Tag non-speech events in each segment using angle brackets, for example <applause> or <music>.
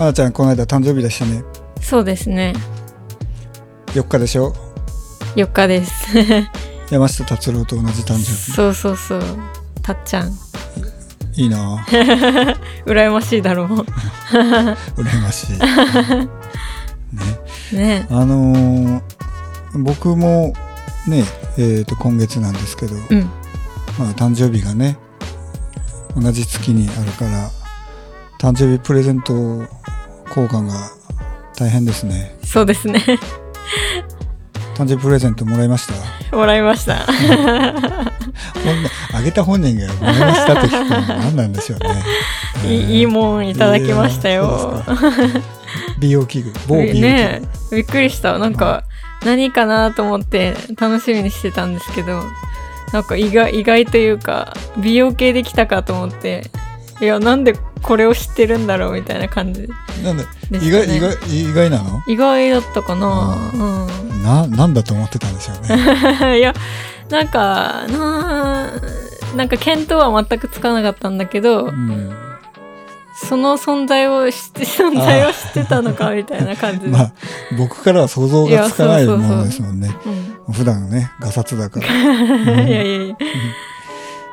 まなちゃんこの間誕生日でしたね。そうですね。4日でしょ？4日です。<laughs> 山下達郎と同じ誕生日。そうそうそう。たっちゃん。いいな。<laughs> 羨ましいだろう。<laughs> 羨ましい。ね。ね。あのー僕もねえー、と今月なんですけど、うん。まあ、誕生日がね同じ月にあるから誕生日プレゼント交換が大変ですね。そうですね。誕生日プレゼントもらいました？もらいました。<laughs> あげた本人がもらいましたって聞くのは何なんでしょうね。いい。いいもんいただきましたよ、美容器具。<laughs> 某美容器具、ねびっくりした。なんか何かなと思って楽しみにしてたんですけどなんか意外意外というか美容系できたかと思っていやなんでこれを知ってるんだろうみたいな感じ。なんで？意外意外意外なの？意外だったかな。ななんだと思ってたんでしょうね。う <laughs> んいやなんかななんか見当は全くつかなかったんだけど、うん。その存在を知って存在を知ってたのかみたいな感じで、<laughs> まあ僕からは想像がつかないものですもんね。うん普段ねガサツだから。<laughs> いやいやいや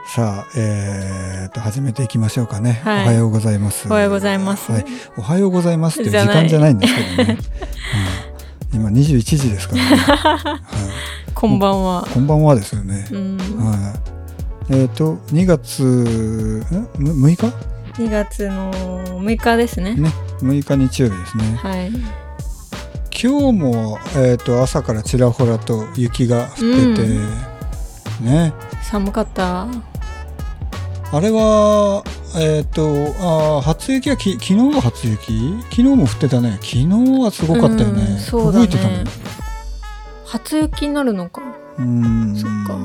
さあえー、と始めていきましょうかね、はい。おはようございます。おはようございます。はい、おはようございますっていう時間じゃないんですけどね、はい今21時ですからね、<laughs> はい、こんばんは。こんばんはですよね、うん。はい。えっ、と2月んむ6日2月の6日ですね。ね。6日日曜日ですね。はい。今日も、えー、と朝からちらほらと雪が降ってて、うん。ね。寒かったあれはえっ、とあー初雪はき昨日が初雪？昨日も降ってたね。昨日はすごかったよね、うんそうだね。吹雪いてたもん。初雪になるのか。うん。そっか。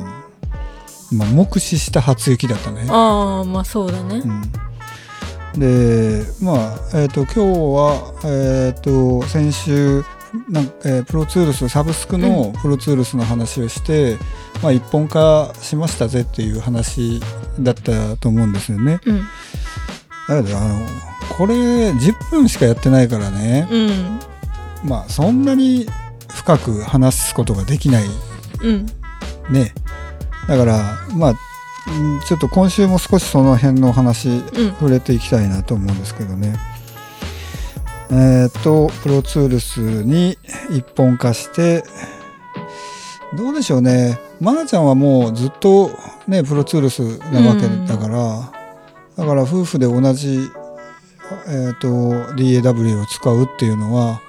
まあ目視した初雪だったね。ああまあそうだね。うん、でまあえっ、と今日はえっ、と先週なんえープロツールスサブスクのプロツールスの話をして、まあ一本化しましたぜっていう話だったと思うんですよね。うんだけどあのこれ10分しかやってないからね、うんまあそんなに深く話すことができないうんね。だからまあうんちょっと今週も少しその辺のお話うん触れていきたいなと思うんですけどね。えっ、とプロツールスに一本化してどうでしょうねマナちゃんはもうずっとねプロツールスなわけだから、だから夫婦で同じ、えー、と DAW を使うっていうのは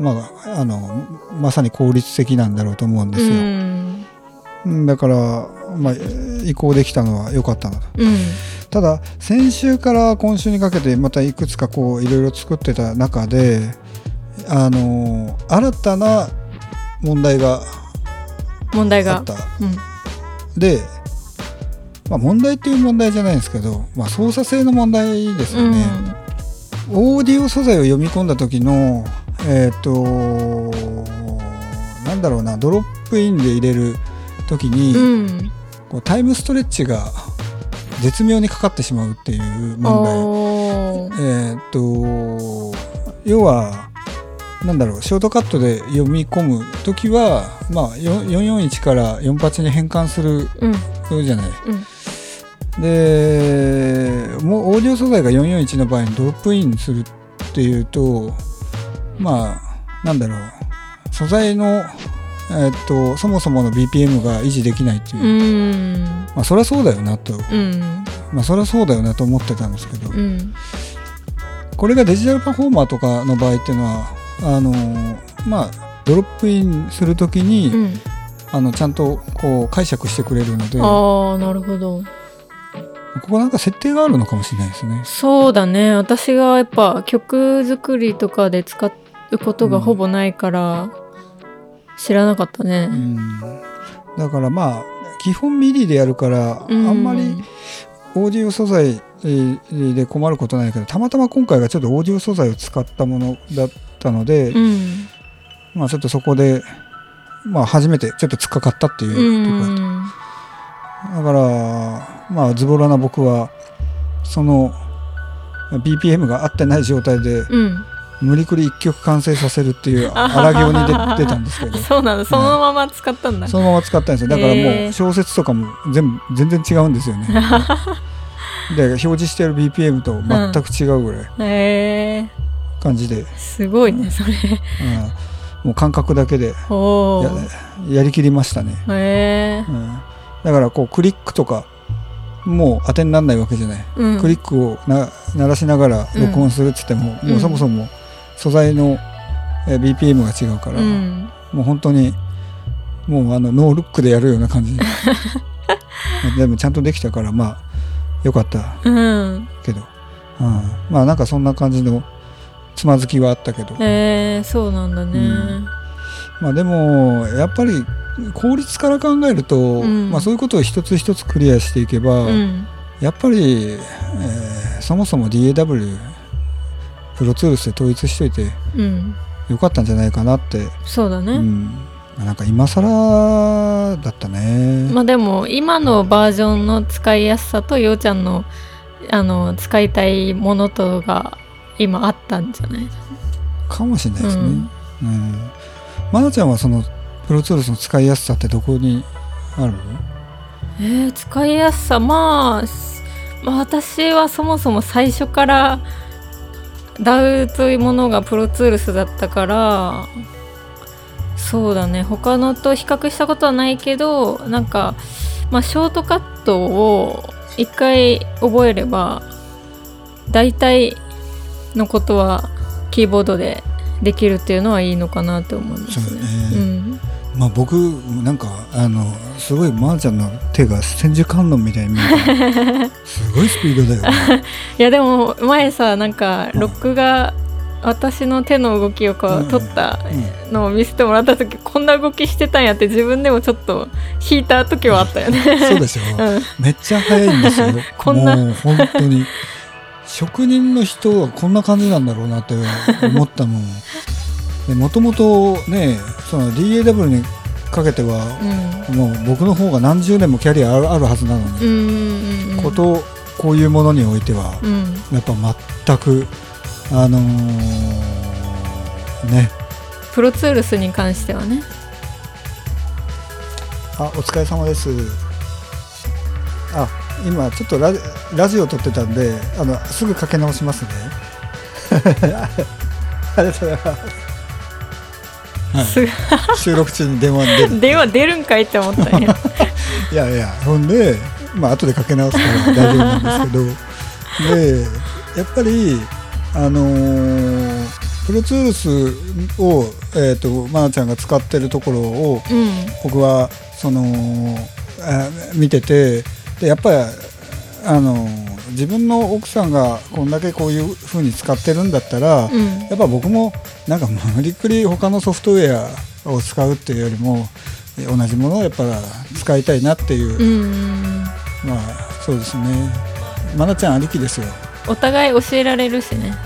まああのまさに効率的なんだろうと思うんですよ。だから、まあ、移行できたのは良かったなと。うん。ただ先週から今週にかけてまたいくつかこういろいろ作ってた中であの新たな問題が問題が。あったうん。で、まあ、問題っていう問題じゃないんですけど、まあ、操作性の問題ですよね、オーディオ素材を読み込んだ時のえっ、となんだろうなドロップインで入れる時に、うんこうタイムストレッチが絶妙にかかってしまうっていう問題。えーっと要はなんだろうショートカットで読み込む時は、まあ、よ441から48に変換するうん。じゃない。うん。でもうオーディオ素材が441の場合にドロップインするっていうとまあなんだろう素材の、えーっとそもそもの BPM が維持できないっていう、うん。まあそりゃそうだよなと。うん。まあそりゃそうだよなと思ってたんですけど、うん。これがデジタルパフォーマーとかの場合っていうのはあのまあドロップインするときに、うん。あのちゃんとこう解釈してくれるので。こああなるほど。こなんか設定があるのかもしれないですね。そうだね。私がやっぱ曲作りとかで使うことがほぼないから知らなかったね。うん、だからまあ基本 MIDI でやるから、うん。あんまりオーディオ素材えーで困ることないけどたまたま今回がちょっとオーディオ素材を使ったものだったので、うん。まあちょっとそこで、まあ、初めてちょっと突っかかったっていううところだとんだからまあズボラな僕はその BPM が合ってない状態でうん無理くり一曲完成させるっていう荒行に出出たんですけど。<laughs> そうなんだそのまま使ったんだ、そのまま使ったんですよ。だからもう小説とかも全部全然違うんですよね。<laughs> で表示してる BPM と全く違うぐらいへえ感じで、すごいねそれ。うん。もう感覚だけでややりきりましたね、へえうん、だからこうクリックとかもう当てにならないわけじゃない、うん。クリックをな鳴らしながら録音するって言っても、うん。もうそもそも素材のえー BPM が違うから、うん。もう本当にもうあのノールックでやるような感じ。<laughs> でもちゃんとできたからまあよかったうん。けど、うん、まあなんかそんな感じのつまずきはあったけど、へえそうなんだね、うん。まあでもやっぱり効率から考えると、ん。まあ、そういうことを一つ一つクリアしていけば、うん。やっぱり、えーそもそも DAW プロツールスで統一しといてうん。よかったんじゃないかなって、そうだね、うん、なんか今更だったね。まあでも今のバージョンの使いやすさとようちゃんのあの使いたいものとが今あったんじゃない？かもしれないですね。うん。うん。まなちゃんはそのプロツールスの使いやすさってどこにあるえー使いやすさ。まあすまあ私はそもそも最初から DAW というものがプロツールスだったからそうだね。他のと比較したことはないけどなんか、まあ、ショートカットを一回覚えれば大体のことはキーボードでできるっていうのはいいのかなって思いますね。ね。うんまあ僕なんかあのすごいまなちゃんの手が千手観音みたいに見えた。すごいスピードだよね。<laughs> いやでも前さなんかロックが私の手の動きをこうんう撮ったうんのを見せてもらった時こんな動きしてたんやって自分でもちょっと引いた時はあったよね。そうでしょ、<laughs> うん。めっちゃ速いんですよ。<laughs> こんな。もう本当に。職人の人はこんな感じなんだろうなって思ったもんもともとねその DAW にかけては、もう僕の方が何十年もキャリアあるあるはずなのに、うんうんうん。うんことこういうものにおいては、うん。やっぱ全くあのーね。プロツールスに関してはね。あお疲れ様です。あ今ちょっとラジラジオ撮ってたんであのすぐかけ直しますね。<laughs> ありがとうございますす <laughs> 収録中に電話に出る。電話出るんかいって思ったんや。<laughs> いやいやほんでまあ後でかけ直すから大丈夫なんですけど。でやっぱりあのープロツールスを、えー、とまなちゃんが使ってるところをうん。僕はそのあ見ててでやっぱりあの自分の奥さんがこんだけこういう風に使ってるんだったら、うん。やっぱ僕もなんか無理くり他のソフトウェアを使うっていうよりもえ同じものをやっぱ使いたいなっていう、うん。まあそうですね。まなちゃんありきですよ、お互い教えられるしね。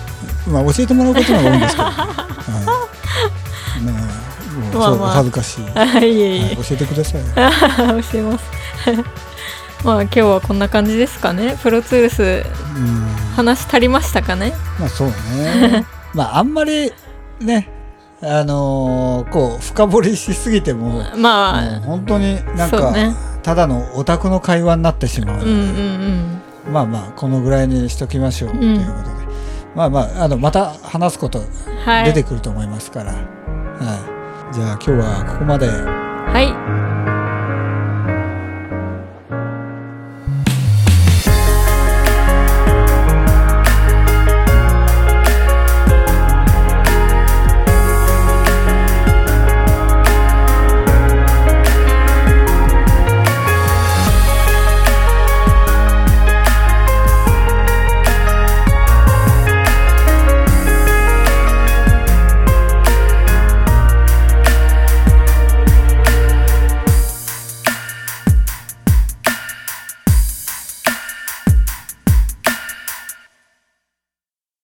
まあ、教えてもらうことが多いんですけど、<laughs> はい。ねえもうまあまあ。お恥ずかしい、<laughs> はい教えてください。<laughs> 教えますまあ今日はこんな感じですかね。プロツールスうん。話足りましたかね。まあそうね。<laughs> まああんまりねあのーこう深掘りしすぎてもまあ本当になんか、ね。ただのオタクの会話になってしまうので、うんうんまあまあこのぐらいにしときましょう、んということで。まあまああのまた話すことうんはい。出てくると思いますから、はい、じゃあ今日はここまで。はい